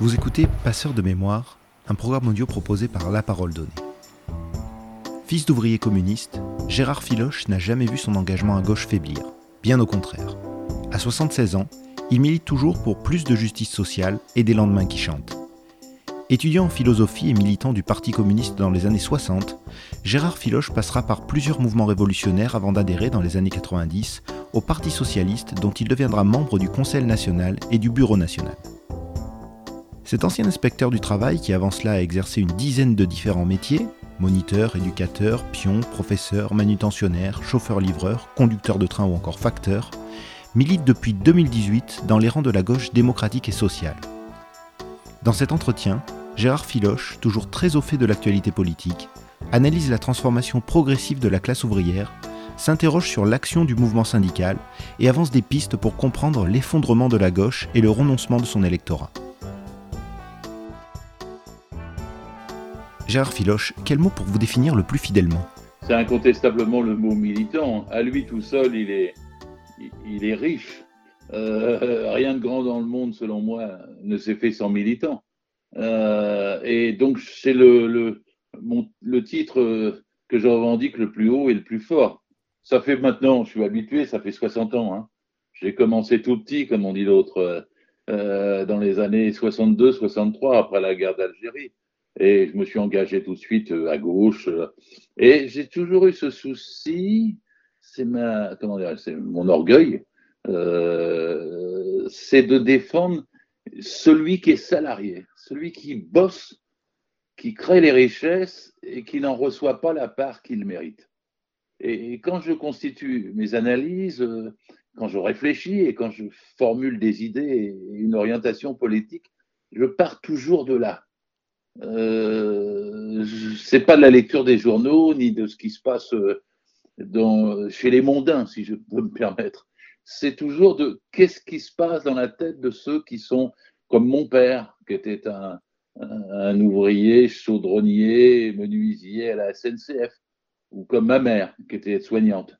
Vous écoutez Passeur de mémoire, un programme audio proposé par La Parole Donnée. Fils d'ouvrier communiste, Gérard Filoche n'a jamais vu son engagement à gauche faiblir, bien au contraire. À 76 ans, il milite toujours pour plus de justice sociale et des lendemains qui chantent. Étudiant en philosophie et militant du Parti communiste dans les années 60, Gérard Filoche passera par plusieurs mouvements révolutionnaires avant d'adhérer dans les années 90 au Parti socialiste dont il deviendra membre du Conseil national et du Bureau national. Cet ancien inspecteur du travail qui avant cela a exercé une dizaine de différents métiers, moniteur, éducateur, pion, professeur, manutentionnaire, chauffeur-livreur, conducteur de train ou encore facteur, milite depuis 2018 dans les rangs de la gauche démocratique et sociale. Dans cet entretien, Gérard Filoche, toujours très au fait de l'actualité politique, analyse la transformation progressive de la classe ouvrière, s'interroge sur l'action du mouvement syndical et avance des pistes pour comprendre l'effondrement de la gauche et le renoncement de son électorat. Gérard Filoche, quel mot pour vous définir le plus fidèlement? C'est incontestablement le mot militant. À lui tout seul, il est, il est riche. Euh, rien de grand dans le monde, selon moi, ne s'est fait sans militant. Euh, et donc, c'est le, le, le, titre que je revendique le plus haut et le plus fort. Ça fait maintenant, je suis habitué, ça fait 60 ans. Hein. J'ai commencé tout petit, comme on dit l'autre, euh, dans les années 62-63, après la guerre d'Algérie et je me suis engagé tout de suite euh, à gauche. Euh, et j'ai toujours eu ce souci, c'est ma, comment dire, c'est mon orgueil, euh, c'est de défendre celui qui est salarié, celui qui bosse, qui crée les richesses et qui n'en reçoit pas la part qu'il mérite. Et, quand je constitue mes analyses, quand je réfléchis et quand je formule des idées et une orientation politique, je pars toujours de là euh, c'est pas de la lecture des journaux ni de ce qui se passe euh, chez les mondains, si je peux me permettre. C'est toujours de qu'est-ce qui se passe dans la tête de ceux qui sont comme mon père, qui était un, ouvrier chaudronnier, menuisier à la SNCF, ou comme ma mère, qui était soignante.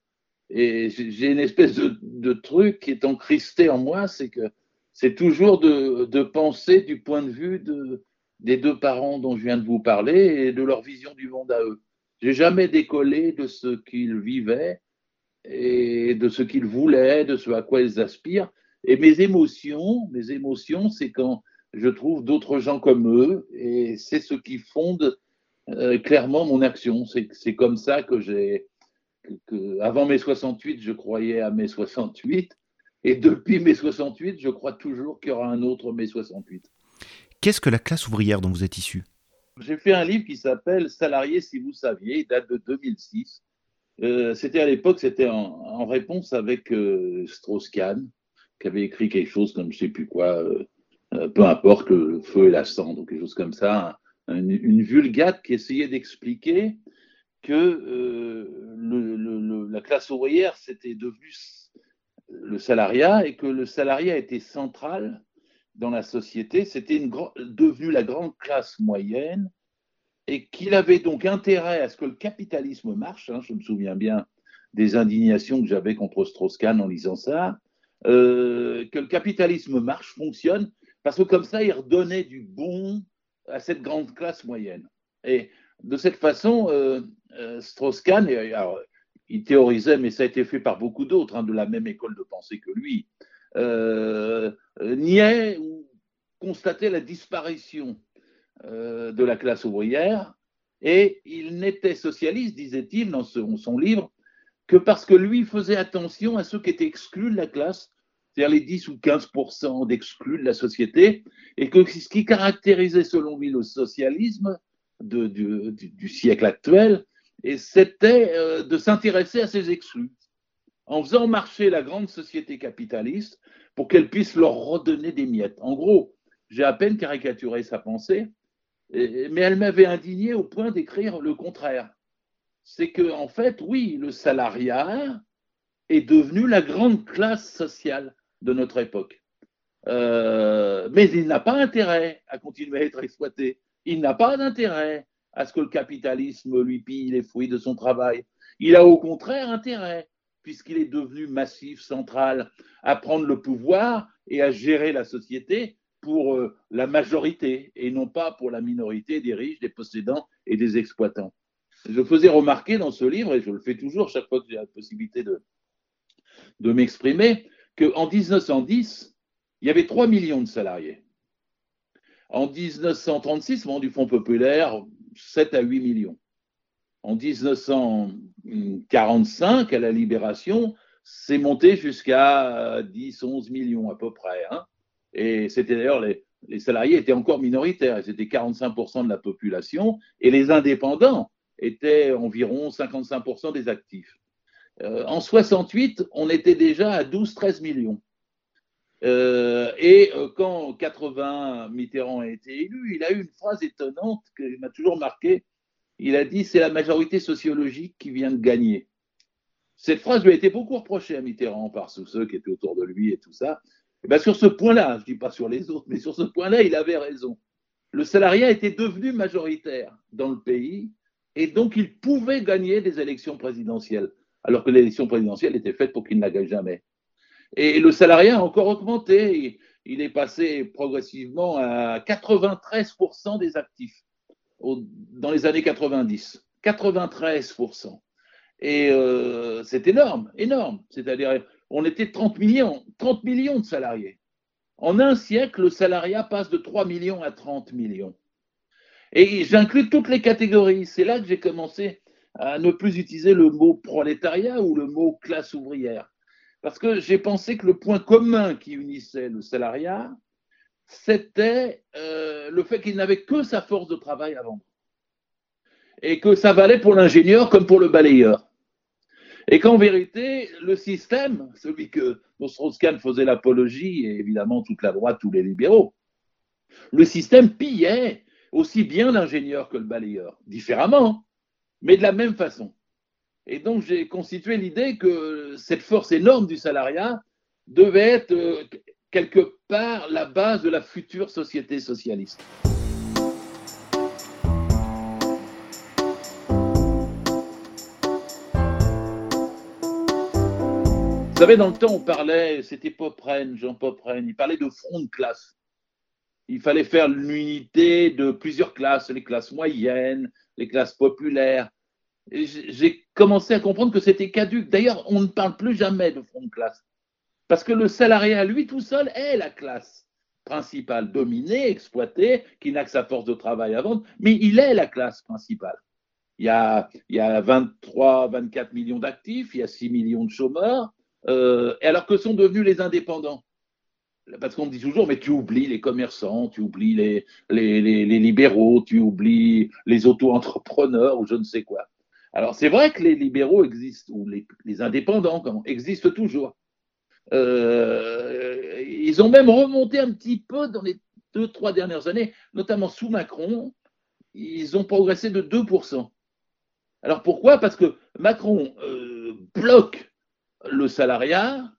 Et j'ai une espèce de, truc qui est encristé en moi, c'est que c'est toujours de penser du point de vue de, des deux parents dont je viens de vous parler et de leur vision du monde à eux. J'ai jamais décollé de ce qu'ils vivaient et de ce qu'ils voulaient, de ce à quoi ils aspirent. Et mes émotions, mes émotions, c'est quand je trouve d'autres gens comme eux et c'est ce qui fonde euh, clairement mon action. C'est comme ça que j'ai, avant mai 68, je croyais à mai 68 et depuis mai 68, je crois toujours qu'il y aura un autre mai 68. Qu'est-ce que la classe ouvrière dont vous êtes issu? J'ai fait un livre qui s'appelle Salariés si vous saviez, il date de 2006. Euh, c'était à l'époque, c'était en, réponse avec euh, Strauss-Kahn, qui avait écrit quelque chose comme je sais plus quoi, euh, peu importe, le feu et la cendre, ou quelque chose comme ça, une, vulgate qui essayait d'expliquer que la classe ouvrière, c'était devenu le salariat et que le salariat était central dans la société, c'était devenu la grande classe moyenne et qu'il avait donc intérêt à ce que le capitalisme marche. Hein, je me souviens bien des indignations que j'avais contre Strauss-Kahn en lisant ça, euh, que le capitalisme marche, fonctionne, parce que comme ça, il redonnait du bon à cette grande classe moyenne. Et de cette façon, euh, euh, Strauss-Kahn, il théorisait, mais ça a été fait par beaucoup d'autres, hein, de la même école de pensée que lui, euh, niait ou constatait la disparition euh, de la classe ouvrière. Et il n'était socialiste, disait-il dans son, livre, que parce que lui faisait attention à ceux qui étaient exclus de la classe, c'est-à-dire les 10 ou 15 d'exclus de la société, et que ce qui caractérisait selon lui le socialisme du, siècle actuel, c'était euh, de s'intéresser à ces exclus en faisant marcher la grande société capitaliste pour qu'elle puisse leur redonner des miettes. En gros, j'ai à peine caricaturé sa pensée, mais elle m'avait indigné au point d'écrire le contraire. C'est que, en fait, oui, le salariat est devenu la grande classe sociale de notre époque. Euh, mais il n'a pas intérêt à continuer à être exploité. Il n'a pas d'intérêt à ce que le capitalisme lui pille les fruits de son travail. Il a au contraire intérêt puisqu'il est devenu massif, central, à prendre le pouvoir et à gérer la société, pour euh, la majorité et non pas pour la minorité des riches, des possédants et des exploitants. Je faisais remarquer dans ce livre, et je le fais toujours chaque fois que j'ai la possibilité de, m'exprimer, qu'en 1910, il y avait 3 millions de salariés. En 1936, moment du Fonds populaire, 7 à 8 millions. En 1945, à la Libération, c'est monté jusqu'à 10, 11 millions à peu près. Hein. Et c'était d'ailleurs, les, salariés étaient encore minoritaires, c'était 45% de la population, et les indépendants étaient environ 55% des actifs. Euh, en 68, on était déjà à 12-13 millions. Euh, et euh, quand 80 Mitterrand a été élu, il a eu une phrase étonnante qui m'a toujours marqué. Il a dit c'est la majorité sociologique qui vient de gagner. Cette phrase lui a été beaucoup reprochée à Mitterrand par tous ceux qui étaient autour de lui et tout ça. Et bien sur ce point-là, je ne dis pas sur les autres, mais sur ce point-là, il avait raison. Le salariat était devenu majoritaire dans le pays et donc il pouvait gagner des élections présidentielles, alors que l'élection présidentielle était faite pour qu'il ne gagne jamais. Et le salariat a encore augmenté. Il est passé progressivement à 93% des actifs dans les années 90. 93%. Et euh, c'est énorme, énorme. C'est-à-dire, on était 30 millions, 30 millions de salariés. En un siècle, le salariat passe de 3 millions à 30 millions. Et j'inclus toutes les catégories. C'est là que j'ai commencé à ne plus utiliser le mot prolétariat ou le mot classe ouvrière. Parce que j'ai pensé que le point commun qui unissait le salariat, c'était euh, le fait qu'il n'avait que sa force de travail à vendre. Et que ça valait pour l'ingénieur comme pour le balayeur. Et qu'en vérité, le système, celui que Strauss-Kahn faisait l'apologie, et évidemment toute la droite, tous les libéraux, le système pillait aussi bien l'ingénieur que le balayeur, différemment, mais de la même façon. Et donc, j'ai constitué l'idée que cette force énorme du salariat devait être euh, quelque part la base de la future société socialiste. Vous savez, dans le temps, on parlait, c'était Popren, Jean Popren, il parlait de front de classe. Il fallait faire l'unité de plusieurs classes, les classes moyennes, les classes populaires j'ai commencé à comprendre que c'était caduque. D'ailleurs, on ne parle plus jamais de front de classe. Parce que le salariat, lui tout seul, est la classe principale, dominée, exploitée, qui n'a que sa force de travail à vendre, mais il est la classe principale. Il y a, il y a 23, 24 millions d'actifs, il y a 6 millions de chômeurs, euh, alors que sont devenus les indépendants parce qu'on me dit toujours, mais tu oublies les commerçants, tu oublies les, libéraux, tu oublies les auto-entrepreneurs ou je ne sais quoi. Alors c'est vrai que les libéraux existent, ou les, indépendants existent toujours. Euh, ils ont même remonté un petit peu dans les deux, trois dernières années, notamment sous Macron, ils ont progressé de 2%. Alors pourquoi? Parce que Macron euh, bloque le salariat,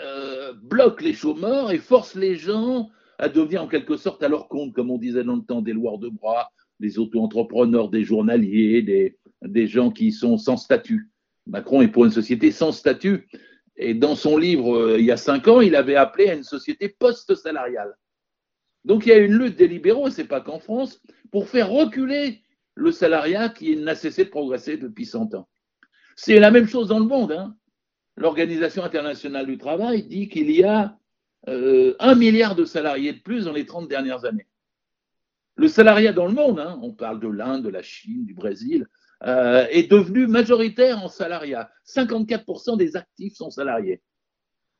euh, bloque les chômeurs et force les gens à devenir en quelque sorte à leur compte, comme on disait dans le temps des lois de bras, des auto-entrepreneurs, des journaliers, des gens qui sont sans statut. Macron est pour une société sans statut. Et dans son livre, euh, il y a cinq ans, il avait appelé à une société post-salariale. Donc il y a une lutte des libéraux, et ce n'est pas qu'en France, pour faire reculer le salariat qui n'a cessé de progresser depuis 100 ans. C'est la même chose dans le monde. Hein. L'Organisation internationale du travail dit qu'il y a euh, un milliard de salariés de plus dans les 30 dernières années. Le salariat dans le monde, hein, on parle de l'Inde, de la Chine, du Brésil, euh, est devenu majoritaire en salariat. 54% des actifs sont salariés.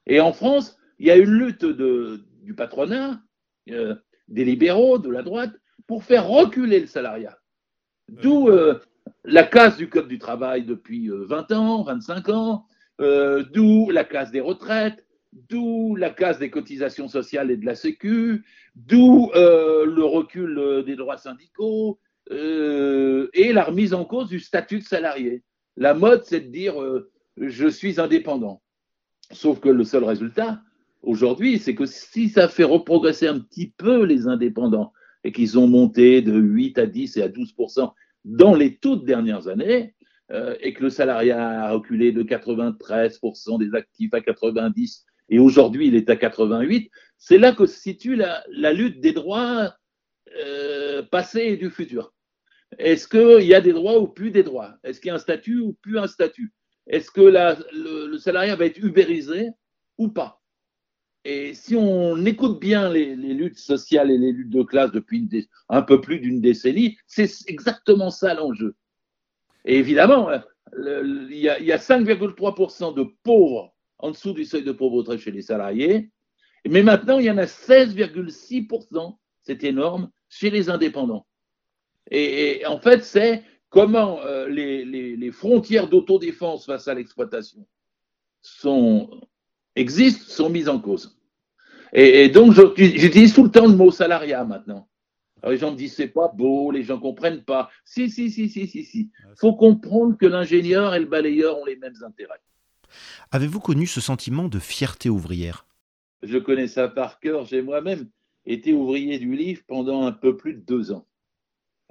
Et en France, il y a une lutte de, du patronat, euh, des libéraux, de la droite, pour faire reculer le salariat. D'où euh, la casse du Code du travail depuis 20 ans, 25 ans, d'où la casse des retraites, d'où la casse des cotisations sociales et de la Sécu, d'où le recul des droits syndicaux, euh, et la remise en cause du statut de salarié. La mode, c'est de dire euh, je suis indépendant. Sauf que le seul résultat, aujourd'hui, c'est que si ça fait reprogresser un petit peu les indépendants et qu'ils ont monté de 8 à 10 et à 12% dans les toutes dernières années, euh, et que le salariat a reculé de 93% des actifs à 90 et aujourd'hui il est à 88, c'est là que se situe la, lutte des droits passés et du futur. Est-ce qu'il y a des droits ou plus des droits? Est-ce qu'il y a un statut ou plus un statut? Est-ce que le, le, salariat va être ubérisé ou pas? Et si on écoute bien les, luttes sociales et les luttes de classe depuis un peu plus d'une décennie, c'est exactement ça l'enjeu. Et évidemment, il y a 5,3% de pauvres en dessous du seuil de pauvreté chez les salariés, mais maintenant il y en a 16,6%, c'est énorme, chez les indépendants. Et, en fait, c'est comment euh, les, frontières d'autodéfense face à l'exploitation existent, sont mises en cause. Et, donc, j'utilise tout le temps le mot salariat maintenant. les gens me disent c'est pas beau, les gens comprennent pas. Si, si, si, si, si, si. Il faut comprendre que l'ingénieur et le balayeur ont les mêmes intérêts. Avez-vous connu ce sentiment de fierté ouvrière? Je connais ça par cœur. J'ai moi-même été ouvrier du livre pendant un peu plus de deux ans.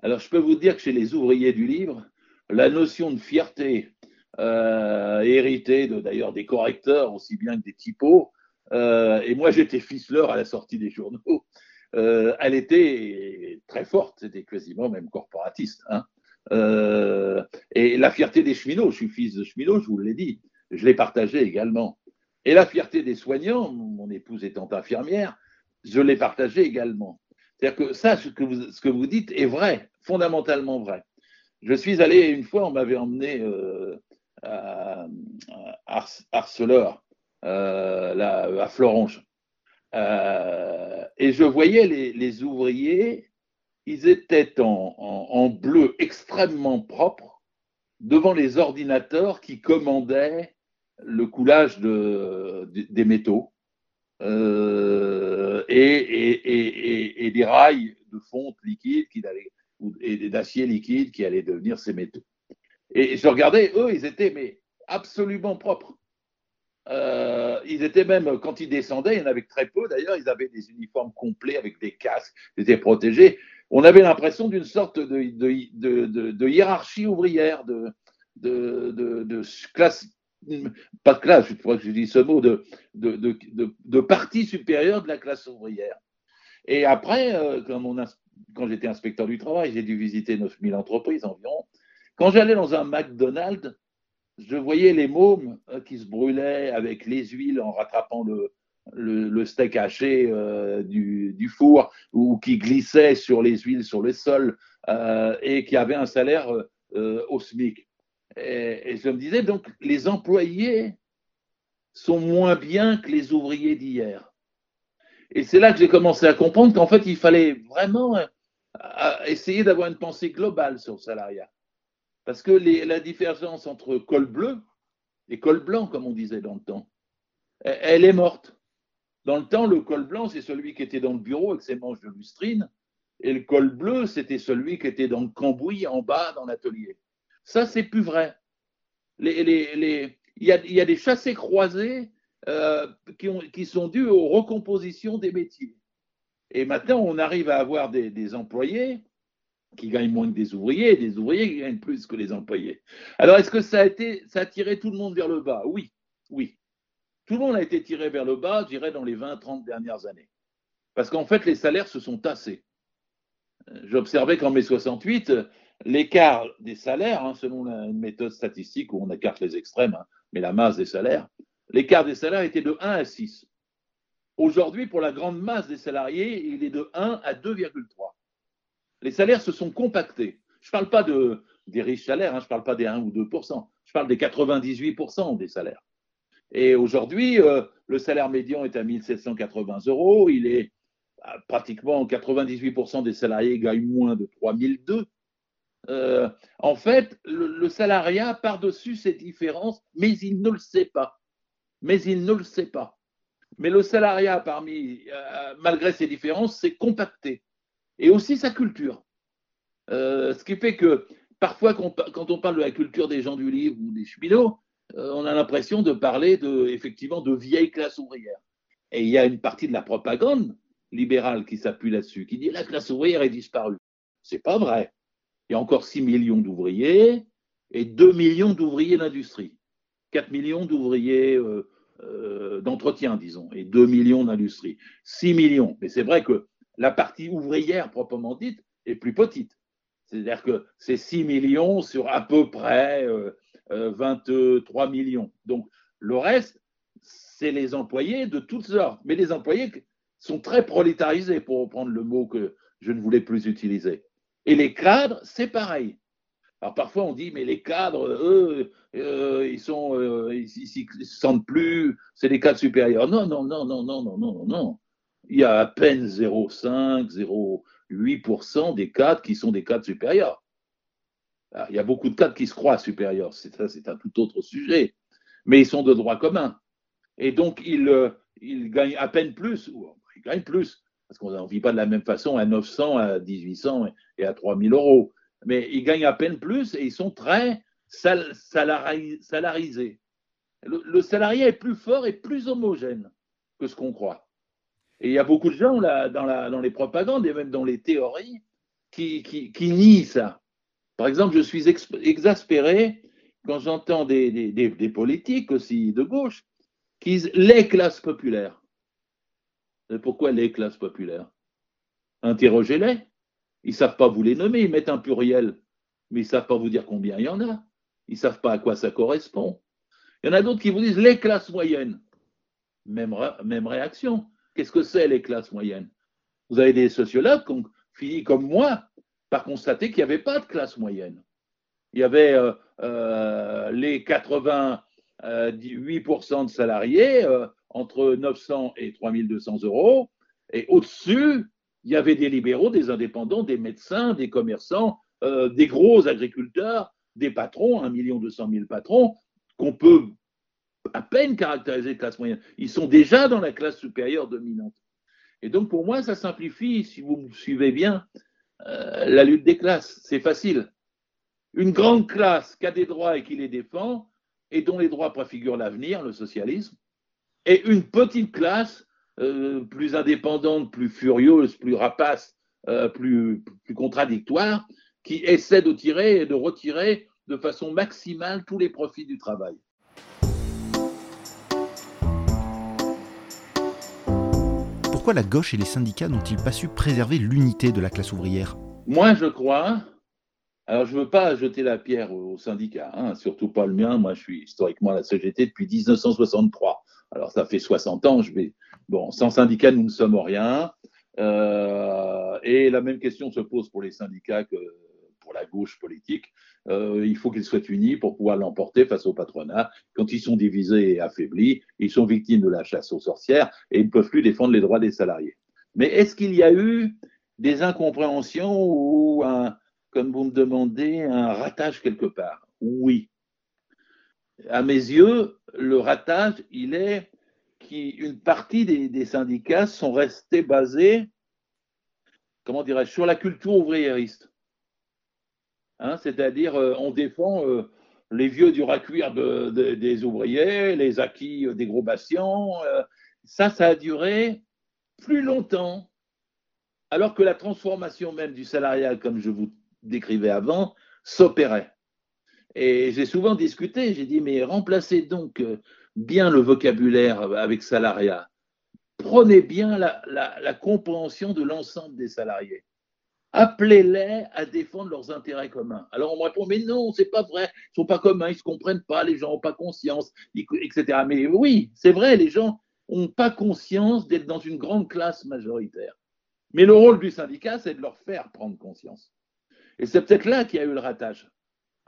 Alors, je peux vous dire que chez les ouvriers du livre, la notion de fierté, euh, héritée d'ailleurs des correcteurs aussi bien que des typos, euh, et moi j'étais ficeleur à la sortie des journaux, euh, elle était très forte, c'était quasiment même corporatiste. Hein. et la fierté des cheminots, je suis fils de cheminot, je vous l'ai dit, je l'ai partagée également. Et la fierté des soignants, mon épouse étant infirmière, je l'ai partagée également. C'est-à-dire que ça, ce que, vous, ce que vous dites est vrai, fondamentalement vrai. Je suis allé une fois, on m'avait emmené euh, à, Arceleur, euh, à Florange, euh, et je voyais les, ouvriers, ils étaient en, bleu extrêmement propre devant les ordinateurs qui commandaient le coulage des métaux. Et, des rails de fonte liquide qui allaient et d'acier liquide qui allaient devenir ces métaux. Et je regardais, eux, ils étaient mais absolument propres. Euh, ils étaient même, quand ils descendaient, il y en avait très peu d'ailleurs, ils avaient des uniformes complets avec des casques, ils étaient protégés. On avait l'impression d'une sorte de, hiérarchie ouvrière, de, de, classe, pas de classe, je crois que je dis ce mot, de, partie supérieure de la classe ouvrière. Et après, euh, quand j'étais inspecteur du travail, j'ai dû visiter 9000 entreprises environ. Quand j'allais dans un McDonald's, je voyais les mômes euh, qui se brûlaient avec les huiles en rattrapant le, steak haché euh, du, four ou qui glissaient sur les huiles sur le sol et qui avaient un salaire au SMIC. Et, je me disais donc, les employés sont moins bien que les ouvriers d'hier. Et c'est là que j'ai commencé à comprendre qu'en fait, il fallait vraiment euh, essayer d'avoir une pensée globale sur le salariat. Parce que la différence entre col bleu et col blanc, comme on disait dans le temps, elle est morte. Dans le temps, le col blanc, c'est celui qui était dans le bureau avec ses manches de lustrine, et le col bleu, c'était celui qui était dans le cambouis en bas dans l'atelier. Ça, c'est plus vrai. il, y a, des chassés croisés euh, qui, sont dus aux recompositions des métiers. Et maintenant, on arrive à avoir des, employés qui gagnent moins que des ouvriers, des ouvriers qui gagnent plus que les employés. Alors, est-ce que ça a, ça a tiré tout le monde vers le bas? Oui, oui. Tout le monde a été tiré vers le bas, je dirais, dans les 20-30 dernières années. Parce qu'en fait, les salaires se sont tassés. J'observais qu'en mai 68, l'écart des salaires, hein, selon une méthode statistique où on écarte les extrêmes, hein, mais la masse des salaires, l'écart des salaires était de 1 à 6. Aujourd'hui, pour la grande masse des salariés, il est de 1 à 2,3. Les salaires se sont compactés. Je ne parle pas de, des riches salaires, hein, je ne parle pas des 1 ou 2 je parle des 98% des salaires. Et aujourd'hui, euh, le salaire médian est à 1780 euros. Il est euh, pratiquement 98 des salariés gagnent moins de 3002. Euh, en fait, le, salariat par-dessus ces différences, mais il ne le sait pas mais il ne le sait pas. Mais le salariat, parmi, euh, malgré ces différences, s'est compacté. Et aussi sa culture. Euh, ce qui fait que parfois, quand on parle de la culture des gens du livre ou des cheminots, on a l'impression de parler de, effectivement de vieille classe ouvrière. Et il y a une partie de la propagande libérale qui s'appuie là-dessus, qui dit la classe ouvrière est disparue. C'est pas vrai. Il y a encore 6 millions d'ouvriers et 2 millions d'ouvriers d'industrie. 4 millions d'ouvriers d'entretien, disons, et 2 millions d'industrie. 6 millions. Mais c'est vrai que la partie ouvrière proprement dite est plus petite. C'est-à-dire que c'est 6 millions sur à peu près 23 millions. Donc le reste, c'est les employés de toutes sortes. Mais les employés sont très prolétarisés, pour reprendre le mot que je ne voulais plus utiliser. Et les cadres, c'est pareil. Alors parfois on dit, mais les cadres, eux, euh, ils sont, euh, ils, se sentent plus, c'est les cadres supérieurs. Non, non, non, non, non, non, non, non. Il y a à peine 0,5, 0,8% des cadres qui sont des cadres supérieurs. il y a beaucoup de cadres qui se croient supérieurs, c'est un tout autre sujet. Mais ils sont de droit commun. Et donc ils, euh, ils gagnent à peine plus, ou ils gagnent plus, parce qu'on ne vit pas de la même façon à 900, à 1800 et à 3000 euros mais ils gagnent à peine plus et ils sont très salarisés. Le, salarié est plus fort et plus homogène que ce qu'on croit. Et il y a beaucoup de gens dans, les propagandes et même dans les théories qui, nient ça. Par exemple, je suis exaspéré quand j'entends des, politiques aussi de gauche qui disent les classes populaires. Pourquoi les classes populaires? Interrogez-les. Ils ne savent pas vous les nommer, ils mettent un pluriel, mais ils ne savent pas vous dire combien il y en a. Ils ne savent pas à quoi ça correspond. Il y en a d'autres qui vous disent les classes moyennes. Même, même réaction. Qu'est-ce que c'est les classes moyennes? Vous avez des sociologues qui ont fini comme moi par constater qu'il n'y avait pas de classe moyenne. Il y avait euh, euh, les 88% de salariés euh, entre 900 et 3200 euros, et au-dessus, il y avait des libéraux, des indépendants, des médecins, des commerçants, euh, des gros agriculteurs, des patrons, 1 million 200 000 patrons, qu'on peut à peine caractériser de classe moyenne. Ils sont déjà dans la classe supérieure dominante. Et donc pour moi, ça simplifie, si vous me suivez bien, euh, la lutte des classes. C'est facile. Une grande classe qui a des droits et qui les défend, et dont les droits préfigurent l'avenir, le socialisme, et une petite classe euh, plus indépendante, plus furieuse, plus rapace, euh, plus, plus contradictoire, qui essaie de tirer et de retirer de façon maximale tous les profits du travail. Pourquoi la gauche et les syndicats n'ont-ils pas su préserver l'unité de la classe ouvrière? Moi, je crois. Alors, je ne veux pas jeter la pierre aux syndicats, hein, surtout pas le mien. Moi, je suis historiquement à la CGT depuis 1963. Alors, ça fait 60 ans. Je vais, Bon, sans syndicats, nous ne sommes rien. Euh, et la même question se pose pour les syndicats que pour la gauche politique. Euh, il faut qu'ils soient unis pour pouvoir l'emporter face au patronat. Quand ils sont divisés et affaiblis, ils sont victimes de la chasse aux sorcières et ils ne peuvent plus défendre les droits des salariés. Mais est-ce qu'il y a eu des incompréhensions ou, un, comme vous me demandez, un ratage quelque part? Oui. À mes yeux, le ratage, il est une partie des, syndicats sont restés basés, comment dirais-je, sur la culture ouvriériste. Hein, c'est-à-dire, euh, on défend euh, les vieux du à cuire des ouvriers, les acquis euh, des gros bastions. ça, ça a duré plus longtemps, alors que la transformation même du salariat, comme je vous décrivais avant, s'opérait. Et j'ai souvent discuté, j'ai dit, mais remplacez donc bien le vocabulaire avec salariat. Prenez bien la, compréhension de l'ensemble des salariés. Appelez-les à défendre leurs intérêts communs. Alors on me répond, mais non, c'est pas vrai, ils sont pas communs, ils se comprennent pas, les gens n'ont pas conscience, etc. Mais oui, c'est vrai, les gens n'ont pas conscience d'être dans une grande classe majoritaire. Mais le rôle du syndicat, c'est de leur faire prendre conscience. Et c'est peut-être là qu'il y a eu le ratage.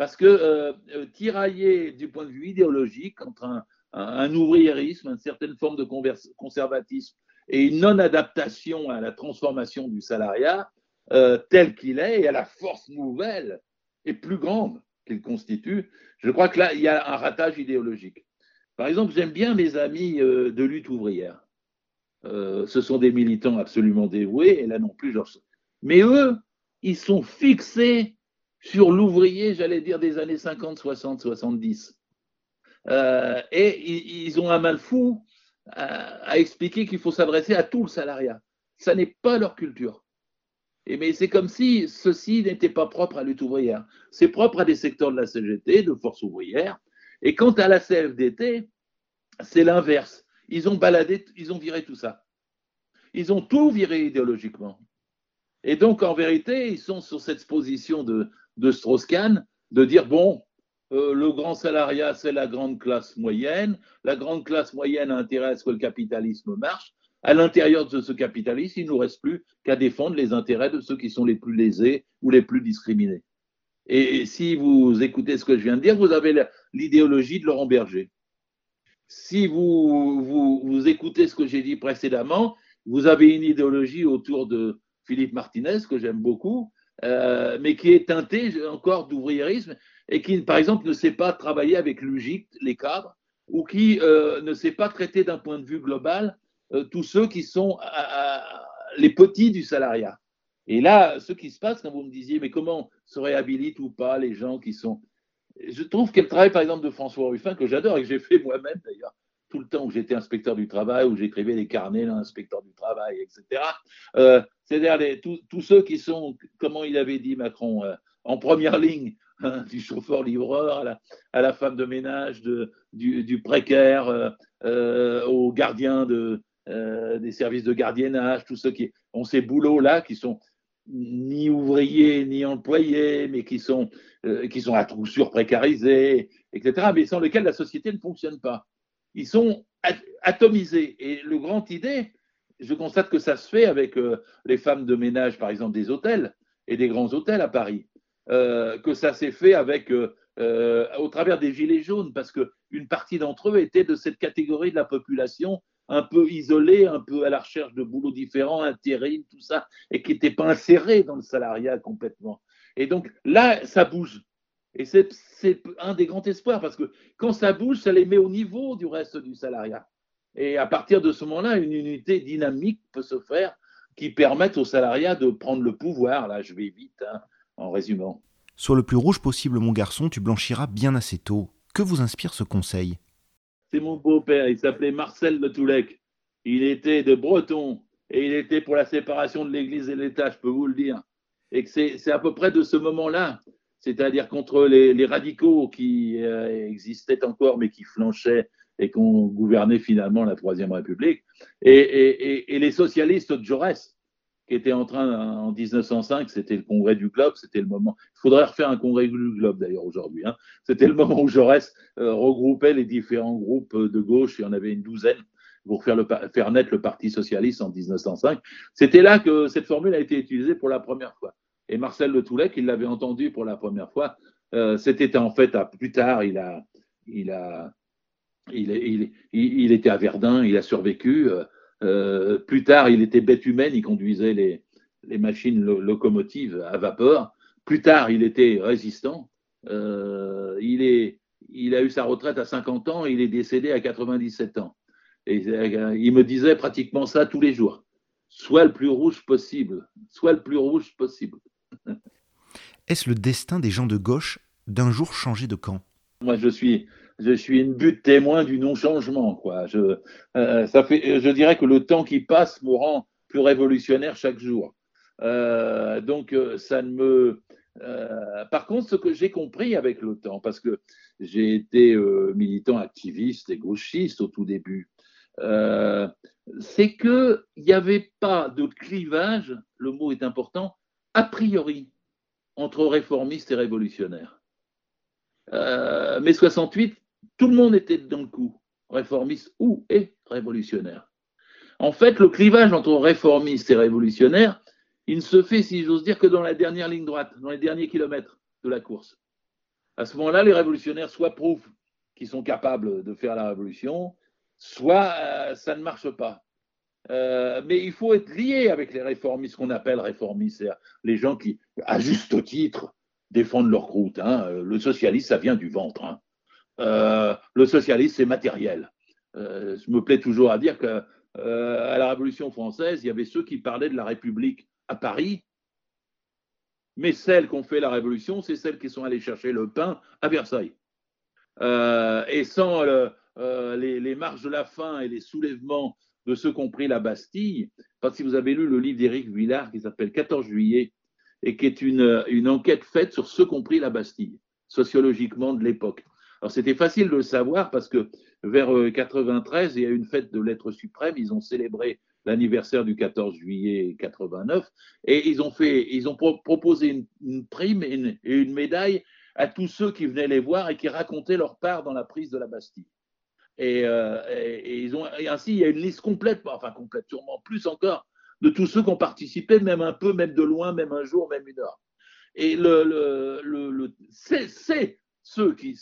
Parce que euh, euh, tirailler du point de vue idéologique entre un, un ouvriérisme, une certaine forme de conservatisme et une non-adaptation à la transformation du salariat euh, tel qu'il est et à la force nouvelle et plus grande qu'il constitue, je crois que là, il y a un ratage idéologique. Par exemple, j'aime bien mes amis euh, de lutte ouvrière. Ce sont des militants absolument dévoués, et là non plus, mais eux, ils sont fixés sur l'ouvrier, j'allais dire, des années 50, 60, 70. Euh, et ils, ont un mal fou à, expliquer qu'il faut s'adresser à tout le salariat. Ça n'est pas leur culture. Et mais c'est comme si ceci n'était pas propre à lutte ouvrière. C'est propre à des secteurs de la CGT, de force ouvrière. Et quant à la CFDT, c'est l'inverse. Ils ont baladé, ils ont viré tout ça. Ils ont tout viré idéologiquement. Et donc, en vérité, ils sont sur cette position de, de Strauss-Kahn de dire bon, euh, le grand salariat, c'est la grande classe moyenne. La grande classe moyenne a intérêt à ce que le capitalisme marche. À l'intérieur de ce capitalisme, il ne nous reste plus qu'à défendre les intérêts de ceux qui sont les plus lésés ou les plus discriminés. Et si vous écoutez ce que je viens de dire, vous avez l'idéologie de Laurent Berger. Si vous, vous, écoutez ce que j'ai dit précédemment, vous avez une idéologie autour de Philippe Martinez, que j'aime beaucoup, euh, mais qui est teintée encore d'ouvriérisme et qui, par exemple, ne sait pas travailler avec logique les cadres, ou qui euh, ne sait pas traiter d'un point de vue global euh, tous ceux qui sont les petits du salariat. Et là, ce qui se passe quand vous me disiez, mais comment se réhabilitent ou pas les gens qui sont. Je trouve qu'elle travaille, par exemple, de François Ruffin, que j'adore et que j'ai fait moi-même d'ailleurs, tout le temps où j'étais inspecteur du travail, où j'écrivais les carnets l'inspecteur du travail, etc. Euh, C'est-à-dire tous ceux qui sont, comment il avait dit Macron, euh, en première ligne, hein, du chauffeur-livreur à la, femme de ménage, du, précaire, euh, euh aux gardiens de, des services de gardiennage, tous ceux qui ont ces boulots-là qui sont ni ouvriers ni employés, mais qui sont, qui sont à coup sûr précarisés, etc., mais sans lesquels la société ne fonctionne pas. Ils sont atomisés. Et le grand idée, je constate que ça se fait avec euh, les femmes de ménage, par exemple, des hôtels et des grands hôtels à Paris, euh, que ça s'est fait avec, au travers des gilets jaunes, parce qu'une partie d'entre eux était de cette catégorie de la population un peu isolé, un peu à la recherche de boulots différents, intérim, tout ça, et qui n'étaient pas insérés dans le salariat complètement. Et donc là, ça bouge. Et c'est un des grands espoirs, parce que quand ça bouge, ça les met au niveau du reste du salariat. Et à partir de ce moment-là, une unité dynamique peut se faire qui permette au salariat de prendre le pouvoir. Là, je vais vite, hein, en résumant. Sois le plus rouge possible, mon garçon, tu blanchiras bien assez tôt. Que vous inspire ce conseil? C'est mon beau-père, il s'appelait Marcel de Toulec. Il était de Breton et il était pour la séparation de l'Église et l'État, je peux vous le dire. Et c'est à peu près de ce moment-là, c'est-à-dire contre les, radicaux qui euh, existaient encore mais qui flanchaient et qui ont gouverné finalement la Troisième République, et, et les socialistes de Jaurès, qui était en train, en 1905, c'était le congrès du Globe, c'était le moment. Il faudrait refaire un congrès du Globe d'ailleurs aujourd'hui. Hein. C'était le moment où Jaurès euh, regroupait les différents groupes de gauche, il y en avait une douzaine, pour faire, le, faire naître le Parti socialiste en 1905. C'était là que cette formule a été utilisée pour la première fois. Et Marcel Le Toulet, qui l'avait entendu pour la première fois, euh, c'était en fait à, plus tard, il a, il a, il, il, était à Verdun, il a survécu. Euh, euh, plus tard, il était bête humaine, il conduisait les, machines locomotives à vapeur. Plus tard, il était résistant. Il, est, il a eu sa retraite à 50 ans, il est décédé à 97 ans. Et il me disait pratiquement ça tous les jours. Sois le plus rouge possible. Sois le plus rouge possible. Est-ce le destin des gens de gauche d'un jour changer de camp? Moi, je suis, je suis une butte témoin du non-changement. Quoi. Je, euh, ça fait, je dirais que le temps qui passe me rend plus révolutionnaire chaque jour. Euh, donc, euh, ça ne me. par contre, ce que j'ai compris avec le temps, parce que j'ai été militant activiste et gauchiste au tout début, c'est qu'il n'y avait pas de clivage, le mot est important, a priori, entre réformistes et révolutionnaires. mais 68 tout le monde était dans le coup, réformiste ou et révolutionnaire. En fait, le clivage entre réformiste et révolutionnaire, il ne se fait, si j'ose dire, que dans la dernière ligne droite, dans les derniers kilomètres de la course. À ce moment-là, les révolutionnaires soit prouvent qu'ils sont capables de faire la révolution, soit euh, ça ne marche pas. Euh, mais il faut être lié avec les réformistes, qu'on appelle réformistes, les gens qui, à juste titre, défendent leur croûte. Hein. Le socialiste, ça vient du ventre. Hein. Euh, le socialisme, c'est matériel. Euh, je me plais toujours à dire que à la Révolution française, il y avait ceux qui parlaient de la République à Paris, mais celles qui ont fait la Révolution, c'est celles qui sont allées chercher le pain à Versailles. et sans les, les, marches de la faim et les soulèvements de ceux qui pris la Bastille, parce que si vous avez lu le livre d'Éric Villard qui s'appelle 14 juillet, et qui est une, enquête faite sur ceux qui pris la Bastille, sociologiquement de l'époque. Alors c'était facile de le savoir parce que vers 93, il y a une fête de l'être suprême, ils ont célébré l'anniversaire du 14 juillet 89 et ils ont fait, ils ont proposé une, prime et une, médaille à tous ceux qui venaient les voir et qui racontaient leur part dans la prise de la Bastille. Et, ils ont, et ainsi, il y a une liste complète, enfin complète, sûrement plus encore, de tous ceux qui ont participé, même un peu, même de loin, même un jour, même une heure. Et le, le, le, c'est ceux qui,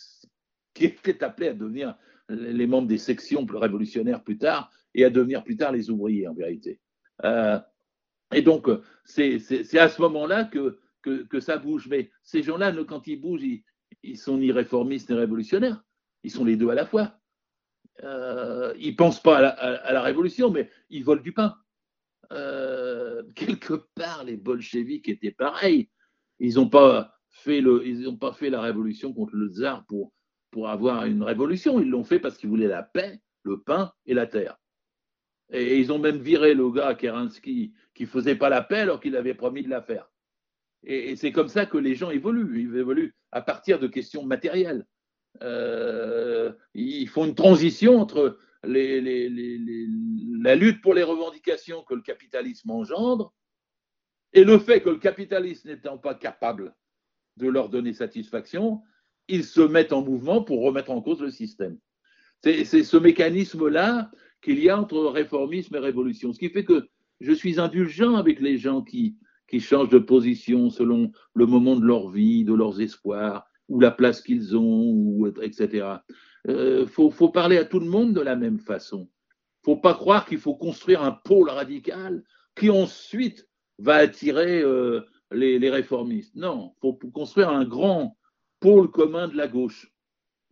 qui étaient appelés à devenir les membres des sections révolutionnaires plus tard et à devenir plus tard les ouvriers en vérité. Euh, et donc, c'est à ce moment-là que, que, que, ça bouge. Mais ces gens-là, quand ils bougent, ils, ils sont ni réformistes ni révolutionnaires. Ils sont les deux à la fois. Euh, ils ne pensent pas à la, révolution, mais ils volent du pain. Euh, quelque part, les bolcheviks étaient pareils. Ils n'ont pas fait la révolution contre le tsar pour, pour avoir une révolution. Ils l'ont fait parce qu'ils voulaient la paix, le pain et la terre. Et ils ont même viré le gars Kerensky qui faisait pas la paix alors qu'il avait promis de la faire. Et, c'est comme ça que les gens évoluent. Ils évoluent à partir de questions matérielles. Euh, ils font une transition entre la lutte pour les revendications que le capitalisme engendre et le fait que le capitalisme n'étant pas capable de leur donner satisfaction, ils se mettent en mouvement pour remettre en cause le système. C'est ce mécanisme-là qu'il y a entre réformisme et révolution. Ce qui fait que je suis indulgent avec les gens qui, qui changent de position selon le moment de leur vie, de leurs espoirs, ou la place qu'ils ont, etc. Il euh, faut, parler à tout le monde de la même façon. Faut pas croire qu'il faut construire un pôle radical qui ensuite va attirer euh, les, réformistes. Non, faut construire un grand pôle commun de la gauche,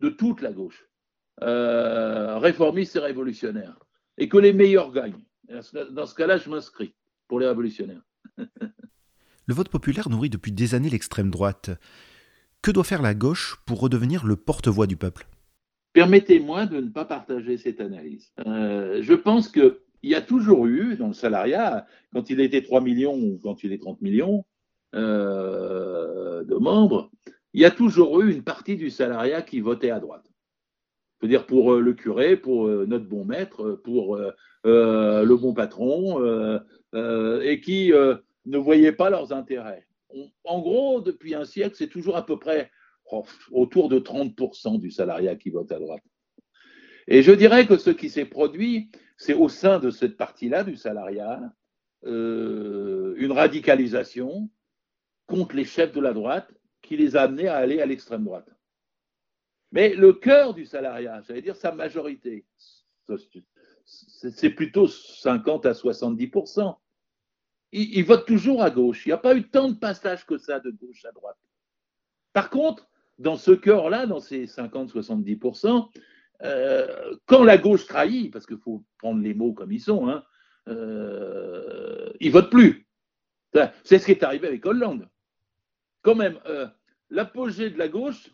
de toute la gauche, euh, réformiste et révolutionnaire, et que les meilleurs gagnent. Dans ce cas-là, je m'inscris pour les révolutionnaires. Le vote populaire nourrit depuis des années l'extrême droite. Que doit faire la gauche pour redevenir le porte-voix du peuple? Permettez-moi de ne pas partager cette analyse. Euh, je pense qu'il y a toujours eu, dans le salariat, quand il était 3 millions ou quand il est 30 millions euh, de membres, il y a toujours eu une partie du salariat qui votait à droite. Je veux dire pour euh, le curé, pour notre bon maître, pour le bon patron, et qui ne voyaient pas leurs intérêts. En gros, depuis un siècle, c'est toujours à peu près autour de 30% du salariat qui vote à droite. Et je dirais que ce qui s'est produit, c'est au sein de cette partie-là du salariat, euh, une radicalisation contre les chefs de la droite qui les a amenés à aller à l'extrême droite. Mais le cœur du salariat, j'allais dire sa majorité, c'est plutôt 50 à 70%. Ils, ils votent toujours à gauche. Il n'y a pas eu tant de passage que ça de gauche à droite. Par contre, dans ce cœur-là, dans ces 50-70%, euh, quand la gauche trahit, parce qu'il faut prendre les mots comme ils sont, hein, euh, ils ne votent plus. C'est ce qui est arrivé avec Hollande. Quand même, euh, l'apogée de la gauche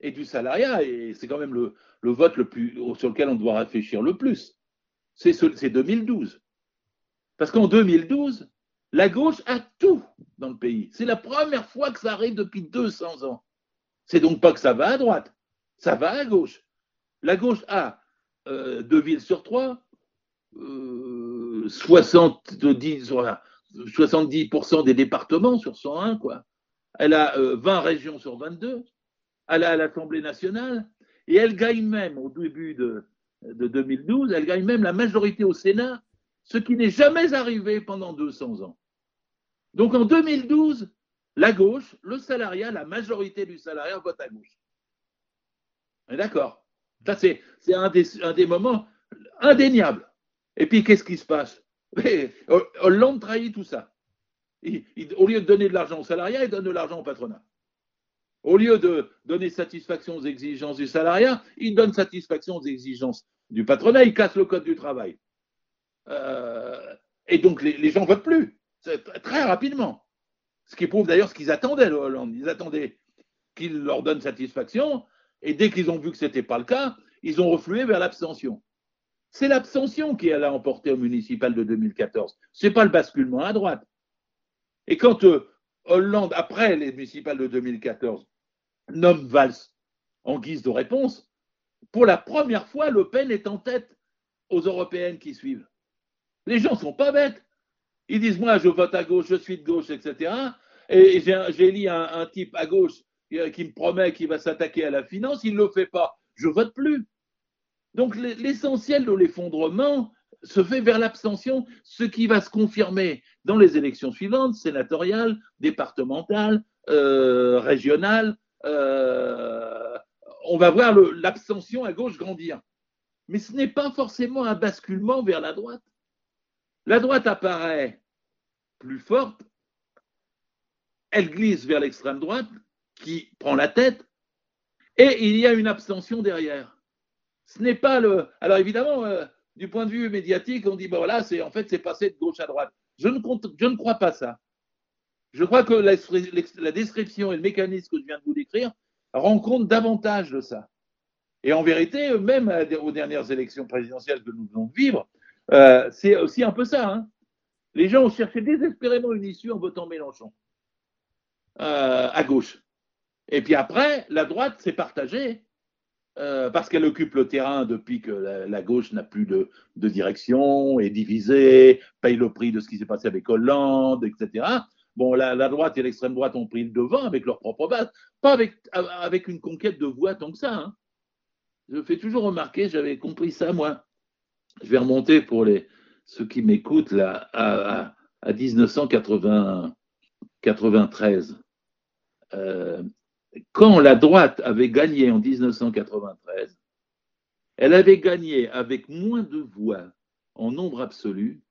et du salariat, et c'est quand même le, vote le plus, sur lequel on doit réfléchir le plus, c'est 2012. Parce qu'en 2012, la gauche a tout dans le pays. C'est la première fois que ça arrive depuis 200 ans. C'est donc pas que ça va à droite, ça va à gauche. La gauche a euh, deux villes sur trois, 70, euh, 70% des départements sur 101, quoi. Elle a 20 euh, régions sur 22, elle a l'Assemblée nationale, et elle gagne même, au début de, de 2012, elle gagne même la majorité au Sénat, ce qui n'est jamais arrivé pendant 200 ans. Donc en 2012, la gauche, le salariat, la majorité du salariat vote à gauche. D'accord? Ça, c'est un des, moments indéniables. Et puis, qu'est-ce qui se passe? Hollande trahit tout ça. au lieu de donner de l'argent au salariat, il donne de l'argent au patronat. Au lieu de donner satisfaction aux exigences du salariat, il donne satisfaction aux exigences du patronat, il casse le code du travail. Euh, et donc les, gens votent plus, très rapidement. Ce qui prouve d'ailleurs ce qu'ils attendaient, le Hollande. Ils attendaient qu'il leur donne satisfaction, et dès qu'ils ont vu que ce n'était pas le cas, ils ont reflué vers l'abstention. C'est l'abstention qui a emporté au municipal de 2014. Ce n'est pas le basculement à droite. Et quand euh, Hollande, après les municipales de 2014, nomme Valls en guise de réponse, pour la première fois, Le Pen est en tête aux européennes qui suivent. Les gens ne sont pas bêtes. Ils disent, moi, je vote à gauche, je suis de gauche, etc. Et j'ai lu un, un, type à gauche euh, qui me promet qu'il va s'attaquer à la finance, il ne le fait pas. Je vote plus. Donc l'essentiel de l'effondrement se fait vers l'abstention, ce qui va se confirmer dans les élections suivantes, sénatoriales, départementales, euh, régionales. Euh, on va voir l'abstention à gauche grandir. Mais ce n'est pas forcément un basculement vers la droite. La droite apparaît plus forte, elle glisse vers l'extrême droite, qui prend la tête, et il y a une abstention derrière. Ce n'est pas le. Alors évidemment, euh, du point de vue médiatique, on dit ben voilà, c'est en fait c'est passé de gauche à droite. Je ne, crois pas ça. Je crois que la, description et le mécanisme que je viens de vous décrire compte davantage de ça. Et en vérité, même aux dernières élections présidentielles que nous venons de vivre, euh, c'est aussi un peu ça. Hein. Les gens ont cherché désespérément une issue en votant Mélenchon euh, à gauche. Et puis après, la droite s'est partagée euh, parce qu'elle occupe le terrain depuis que la, gauche n'a plus de, direction, est divisée, paye le prix de ce qui s'est passé avec Hollande, etc. Bon, la, droite et l'extrême droite ont pris le devant avec leur propre base, pas avec, une conquête de voix tant que ça. Hein. Je fais toujours remarquer, j'avais compris ça moi. Je vais remonter pour les, ceux qui m'écoutent là à, à, 1993 quand la droite avait gagné en 1993, elle avait gagné avec moins de voix en nombre absolu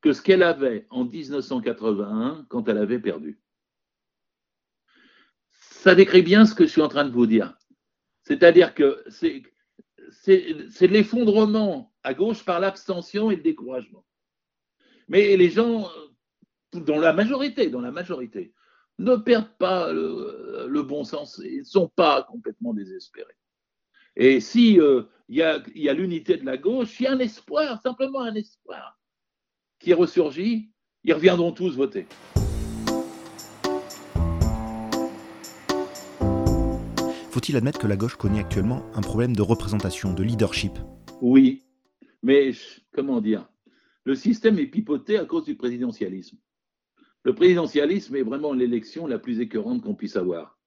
que ce qu'elle avait en 1981 quand elle avait perdu. Ça décrit bien ce que je suis en train de vous dire. C'est-à-dire que c'est l'effondrement à gauche par l'abstention et le découragement. Mais les gens, dans la majorité, dans la majorité, ne perdent pas le, bon sens, ils ne sont pas complètement désespérés. Et si euh, il y a, l'unité de la gauche, il y a un espoir, simplement un espoir qui ressurgit, ils reviendront tous voter. Faut-il admettre que la gauche connaît actuellement un problème de représentation, de leadership? Oui, mais comment dire? Le système est pipoté à cause du présidentialisme. Le présidentialisme est vraiment l'élection la plus écœurante qu'on puisse avoir.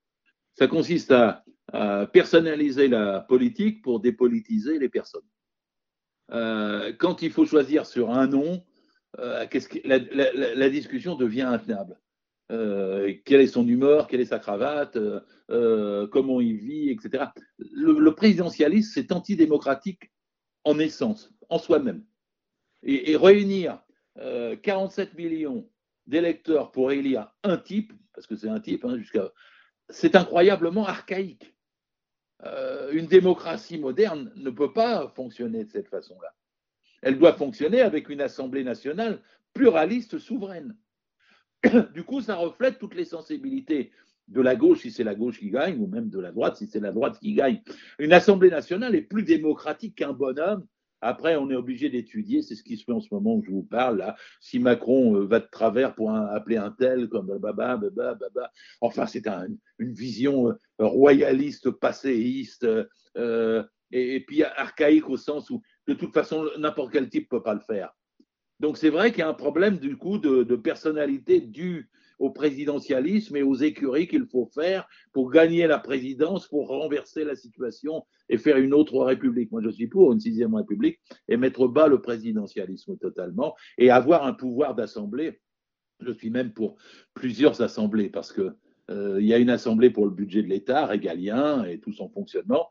Ça consiste à, personnaliser la politique pour dépolitiser les personnes. Euh, quand il faut choisir sur un nom, euh, la, discussion devient intenable. Euh, quel est son humeur, quelle est sa cravate, comment il vit, etc. Le, présidentialisme, c'est antidémocratique en essence, en soi-même. Et, réunir 47 millions d'électeurs pour élire un type, parce que c'est un type, hein, jusqu'à, c'est incroyablement archaïque. Euh, une démocratie moderne ne peut pas fonctionner de cette façon-là. Elle doit fonctionner avec une Assemblée nationale pluraliste, souveraine. Du coup, ça reflète toutes les sensibilités de la gauche si c'est la gauche qui gagne, ou même de la droite si c'est la droite qui gagne. Une Assemblée nationale est plus démocratique qu'un bonhomme après, on est obligé d'étudier, c'est ce qui se fait en ce moment où je vous parle, là. Si Macron euh, va de travers pour appeler un tel comme baba, baba, baba. Enfin, c'est une vision euh, royaliste, passéiste, euh, et, puis archaïque au sens où, de toute façon, n'importe quel type ne peut pas le faire. Donc, c'est vrai qu'il y a un problème, du coup, de, personnalité due au présidentialisme et aux écuries qu'il faut faire pour gagner la présidence, pour renverser la situation et faire une autre république. Moi, je suis pour une sixième république et mettre bas le présidentialisme totalement et avoir un pouvoir d'assemblée. Je suis même pour plusieurs assemblées parce que euh, y a une assemblée pour le budget de l'État, régalien et tout son fonctionnement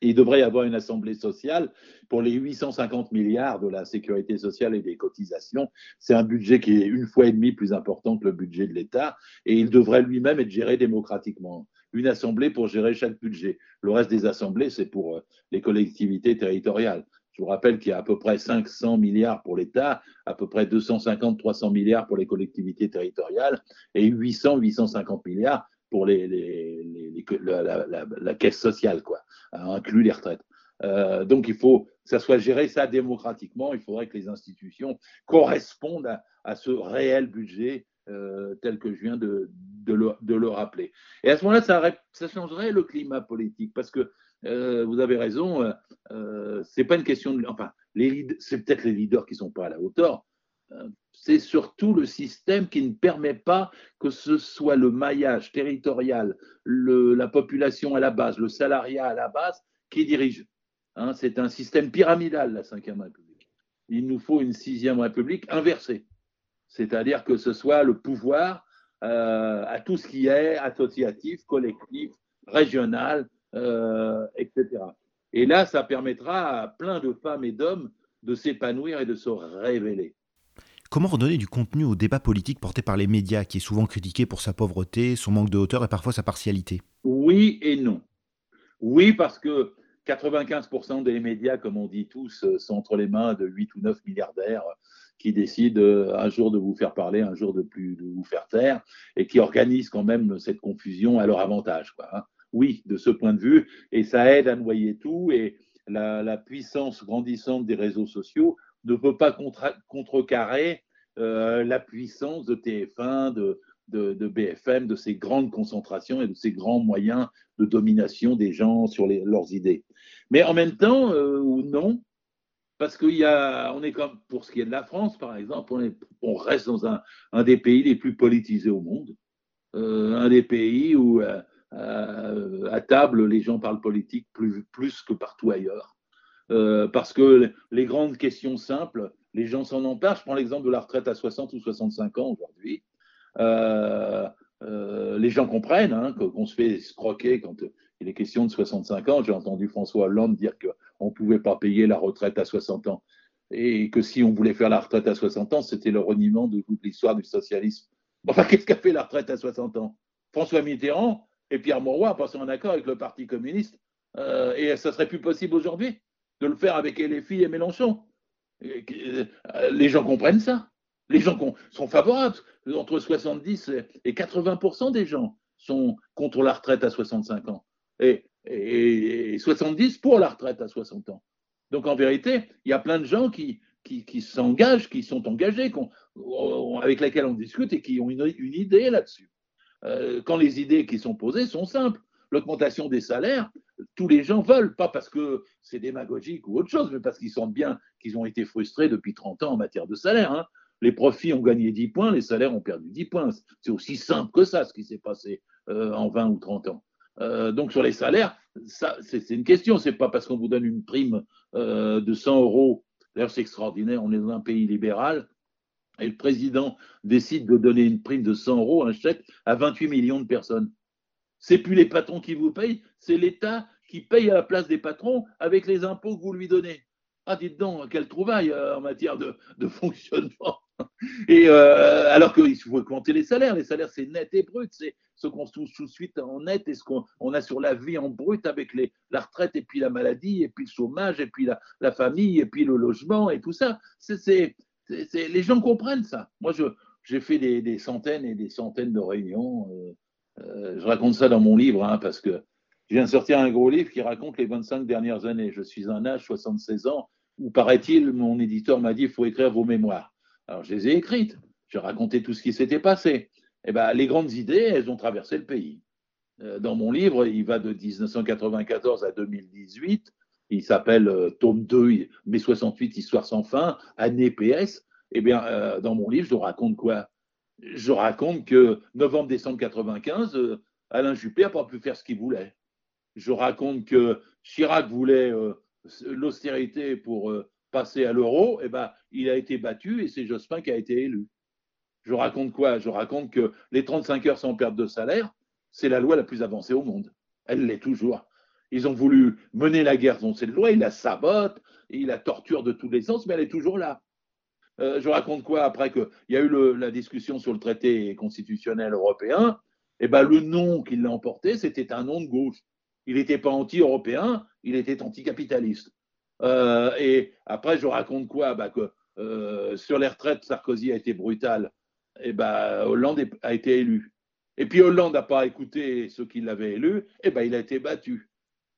il devrait y avoir une assemblée sociale pour les 850 milliards de la sécurité sociale et des cotisations. C'est un budget qui est une fois et demie plus important que le budget de l'État et il devrait lui-même être géré démocratiquement. Une assemblée pour gérer chaque budget. Le reste des assemblées, c'est pour euh, les collectivités territoriales. Je vous rappelle qu'il y a à peu près 500 milliards pour l'État, à peu près 250-300 milliards pour les collectivités territoriales et 800-850 milliards pour la, caisse sociale, quoi, inclus les retraites. Euh, donc il faut que ça soit géré ça démocratiquement. Il faudrait que les institutions correspondent à, ce réel budget tel que je viens de, le, rappeler. Et à ce moment-là, ça, changerait le climat politique, parce que vous avez raison, c'est pas une question de. Enfin, c'est peut-être les leaders qui sont pas à la hauteur, c'est surtout le système qui ne permet pas que ce soit le maillage territorial, la population à la base, le salariat à la base qui dirige. Hein, c'est un système pyramidal, la Ve République. Il nous faut une Sixième République inversée, c'est-à-dire que ce soit le pouvoir euh, à tout ce qui est associatif, collectif, régional, euh, etc. Et là, ça permettra à plein de femmes et d'hommes de s'épanouir et de se révéler. Comment redonner du contenu au débat politique porté par les médias, qui est souvent critiqué pour sa pauvreté, son manque de hauteur et parfois sa partialité? Oui et non. Oui, parce que 95% des médias, comme on dit tous, sont entre les mains de 8 ou 9 milliardaires qui décident euh, un jour de vous faire parler, un jour de vous faire taire, et qui organisent quand même cette confusion à leur avantage. Hein. Oui, de ce point de vue, et ça aide à noyer tout, et la puissance grandissante des réseaux sociaux ne peut pas contrecarrer euh, la puissance de TF1, de, BFM, de ces grandes concentrations et de ces grands moyens de domination des gens sur leurs idées. Mais en même temps, euh, ou non, parce qu'il y a, est comme, pour ce qui est de la France, par exemple, on, est, on reste dans un, des pays les plus politisés au monde, euh, un des pays où à table les gens parlent politique plus que partout ailleurs. Euh, parce que les grandes questions simples, les gens s'en emparent. Je prends l'exemple de la retraite à 60 ou 65 ans aujourd'hui. Euh, euh, les gens comprennent hein, qu'on se fait escroquer quand il est question de 65 ans. J'ai entendu François Hollande dire qu'on ne pouvait pas payer la retraite à 60 ans et que si on voulait faire la retraite à 60 ans, c'était le reniement de toute l'histoire du socialisme. Enfin, qu'est-ce qu'a fait la retraite à 60 ans? François Mitterrand et Pierre Mauroy ont passé un accord avec le Parti communiste et ça serait plus possible aujourd'hui? De le faire avec les filles et Mélenchon. Euh, les gens comprennent ça. Les gens sont favorables. Entre 70 et 80% des gens sont contre la retraite à 65 ans. Et, 70 pour la retraite à 60 ans. Donc en vérité, il y a plein de gens qui, qui, s'engagent, qui sont engagés, avec lesquels on discute et qui ont une, idée là-dessus. Euh, quand les idées qui sont posées sont simples l'augmentation des salaires, tous les gens veulent, pas parce que c'est démagogique ou autre chose, mais parce qu'ils sentent bien qu'ils ont été frustrés depuis 30 ans en matière de salaire. Hein. Les profits ont gagné 10 points, les salaires ont perdu 10 points. C'est aussi simple que ça, ce qui s'est passé euh, en 20 ou 30 ans. Euh, donc sur les salaires, c'est une question. C'est pas parce qu'on vous donne une prime euh, de 100 euros. D'ailleurs, c'est extraordinaire. On est dans un pays libéral et le président décide de donner une prime de 100 euros, un chèque, à 28 millions de personnes c'est plus les patrons qui vous payent, c'est l'État qui paye à la place des patrons avec les impôts que vous lui donnez. Ah, dites donc, quelle trouvaille euh, en matière de, fonctionnement. Et euh, alors qu'il faut augmenter les salaires. Les salaires, c'est net et brut. C'est ce qu'on touche tout de suite en net et ce qu'on a sur la vie en brut avec les, la retraite et puis la maladie et puis le chômage et puis la, famille et puis le logement et tout ça. C'est, les gens comprennent ça. Moi, j'ai fait des, centaines et des centaines de réunions. Euh, euh, je raconte ça dans mon livre, hein, parce que je viens de sortir un gros livre qui raconte les 25 dernières années. Je suis un âge, 76 ans, où, paraît-il, mon éditeur m'a dit il faut écrire vos mémoires. Alors, je les ai écrites. J'ai raconté tout ce qui s'était passé. Eh ben, les grandes idées, elles ont traversé le pays. Euh, dans mon livre, il va de 1994 à 2018. Il s'appelle euh, tome 2, mai 68, Histoire sans fin, année PS. Eh bien, dans mon livre, je raconte quoi? Je raconte que novembre-décembre 95, euh, Alain Juppé n'a pas pu faire ce qu'il voulait. Je raconte que Chirac voulait euh, l'austérité pour euh, passer à l'euro, et eh ben, il a été battu et c'est Jospin qui a été élu. Je raconte quoi? Je raconte que les 35 heures sans perte de salaire, c'est la loi la plus avancée au monde. Elle l'est toujours. Ils ont voulu mener la guerre dans cette loi, ils la sabotent, ils la torturent de tous les sens, mais elle est toujours là. Euh, je raconte quoi après qu'il y a eu la discussion sur le traité constitutionnel européen Eh ben, le nom qui l'a emporté, c'était un nom de gauche. Il n'était pas anti-européen, il était anticapitaliste. Euh, et après, je raconte quoi? Bah, Que euh, sur les retraites, Sarkozy a été brutal. Et ben, Hollande a été élu. Et puis Hollande n'a pas écouté ceux qui l'avaient élu, et ben, il a été battu.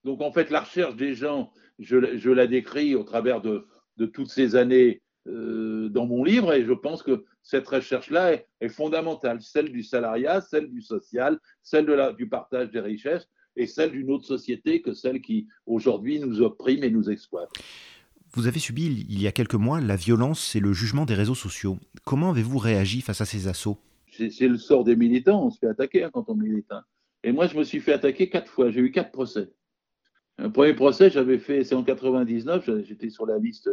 Donc en fait, la recherche des gens, je, la décris au travers de toutes ces années euh, dans mon livre et je pense que cette recherche-là est, fondamentale, celle du salariat, celle du social, celle de la, du partage des richesses et celle d'une autre société que celle qui aujourd'hui nous opprime et nous exploite. Vous avez subi il y a quelques mois la violence et le jugement des réseaux sociaux. Comment avez-vous réagi face à ces assauts? C'est le sort des militants, on se fait attaquer hein, quand on milite. Hein. Et moi, je me suis fait attaquer quatre fois, j'ai eu quatre procès. Un premier procès, j'avais fait, c'est en 99, j'étais sur la liste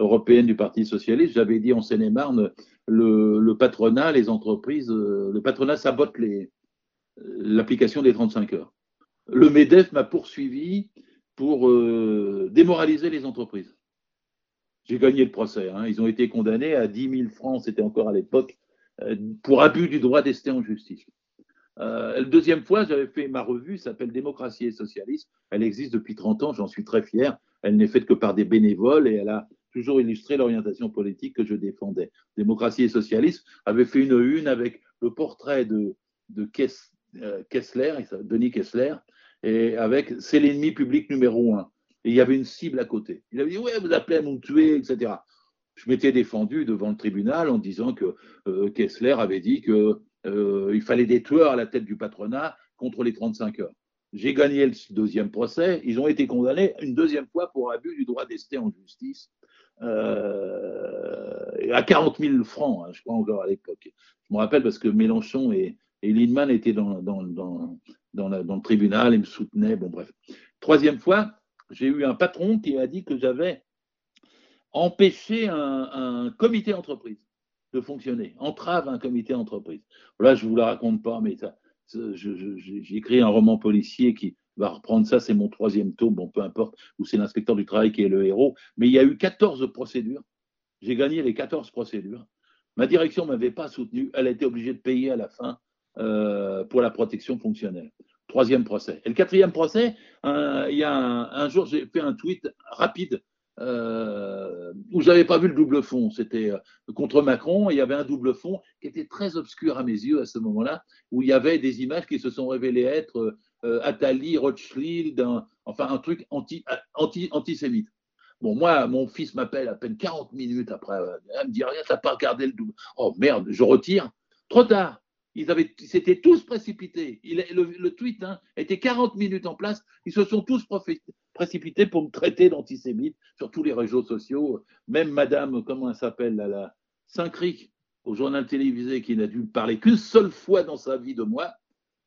européenne du Parti socialiste, j'avais dit en Seine-et-Marne, le, patronat, les entreprises, euh, le patronat sabote l'application des 35 heures. Le MEDEF m'a poursuivi pour euh, démoraliser les entreprises. J'ai gagné le procès. Hein. Ils ont été condamnés à 10 000 francs, c'était encore à l'époque, euh, pour abus du droit d'ester en justice. la deuxième fois, j'avais fait ma revue, s'appelle Démocratie et Socialisme. Elle existe depuis 30 ans, j'en suis très fier. Elle n'est faite que par des bénévoles et elle a toujours illustré l'orientation politique que je défendais. Démocratie et socialisme avait fait une une avec le portrait de, de euh, Kessler, Denis Kessler, et avec c'est l'ennemi public numéro un. Et il y avait une cible à côté. Il avait dit ouais, vous appelez à me tuer, etc. Je m'étais défendu devant le tribunal en disant que euh, Kessler avait dit qu'il euh, fallait des tueurs à la tête du patronat contre les 35 heures. J'ai gagné le deuxième procès. Ils ont été condamnés une deuxième fois pour abus du droit d'ester en justice euh, à 40 000 francs, hein, je crois encore à l'époque. Je me rappelle parce que Mélenchon et, et Lindman étaient dans, le tribunal et me soutenaient. Bon, bref. Troisième fois, j'ai eu un patron qui a dit que j'avais empêché un, comité entreprise de fonctionner, entrave un comité entreprise. Là, je ne vous la raconte pas, mais ça, j'ai écrit un roman policier qui, va reprendre ça, c'est mon troisième tome, bon, peu importe, où c'est l'inspecteur du travail qui est le héros. Mais il y a eu 14 procédures. J'ai gagné les 14 procédures. Ma direction ne m'avait pas soutenu. Elle a été obligée de payer à la fin euh, pour la protection fonctionnelle. Troisième procès. Et le quatrième procès, il y a un, jour, j'ai fait un tweet rapide euh, où j'avais pas vu le double fond. C'était euh, contre Macron. il y avait un double fond qui était très obscur à mes yeux à ce moment-là, où il y avait des images qui se sont révélées être euh, Attali, Rothschild, enfin un truc anti, anti, antisémite. Bon, moi, mon fils m'appelle à peine 40 minutes après. Euh, elle me dit Rien, t'as pas regardé le double. Oh merde, je retire. Trop tard. Ils avaient, s'étaient tous précipités. Le, tweet hein, était 40 minutes en place. Ils se sont tous précipités pour me traiter d'antisémite sur tous les réseaux sociaux. Même Madame, comment elle s'appelle, la Saint-Cric, au journal télévisé, qui n'a dû parler qu'une seule fois dans sa vie de moi,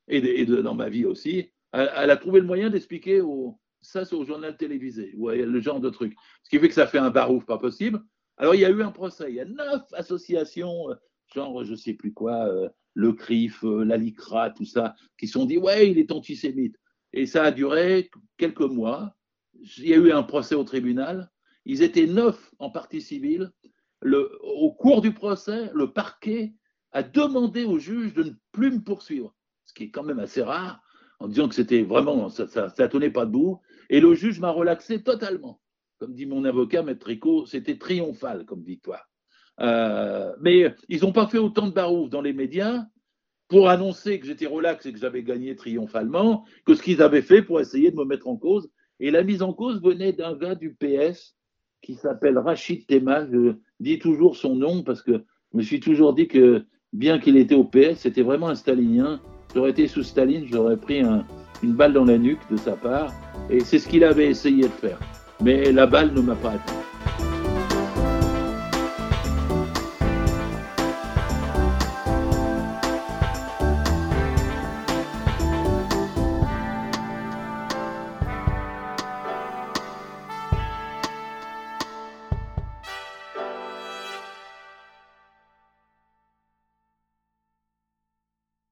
et, dans ma vie aussi, elle, a trouvé le moyen d'expliquer au, ça, c'est au journal télévisé, ou le genre de truc. Ce qui fait que ça fait un barouf pas possible. Alors, il y a eu un procès. Il y a neuf associations, euh, genre, je sais plus quoi, euh, le CRIF, euh, la LICRA, tout ça, qui sont dit, ouais, il est antisémite. Et ça a duré quelques mois. Il y a eu un procès au tribunal. Ils étaient neuf en partie civile. Le, au cours du procès, le parquet a demandé au juge de ne plus me poursuivre ce qui est quand même assez rare, en disant que c'était vraiment, ça ne tenait pas debout. Et le juge m'a relaxé totalement. Comme dit mon avocat, Maître Tricot, c'était triomphal comme victoire. Euh, mais ils n'ont pas fait autant de barouf dans les médias pour annoncer que j'étais relax et que j'avais gagné triomphalement que ce qu'ils avaient fait pour essayer de me mettre en cause. Et la mise en cause venait d'un gars du PS qui s'appelle Rachid Tema. Je dis toujours son nom parce que je me suis toujours dit que bien qu'il était au PS, c'était vraiment un stalinien J'aurais été sous Staline, j'aurais pris une balle dans la nuque de sa part. Et c'est ce qu'il avait essayé de faire. Mais la balle ne m'a pas atteint.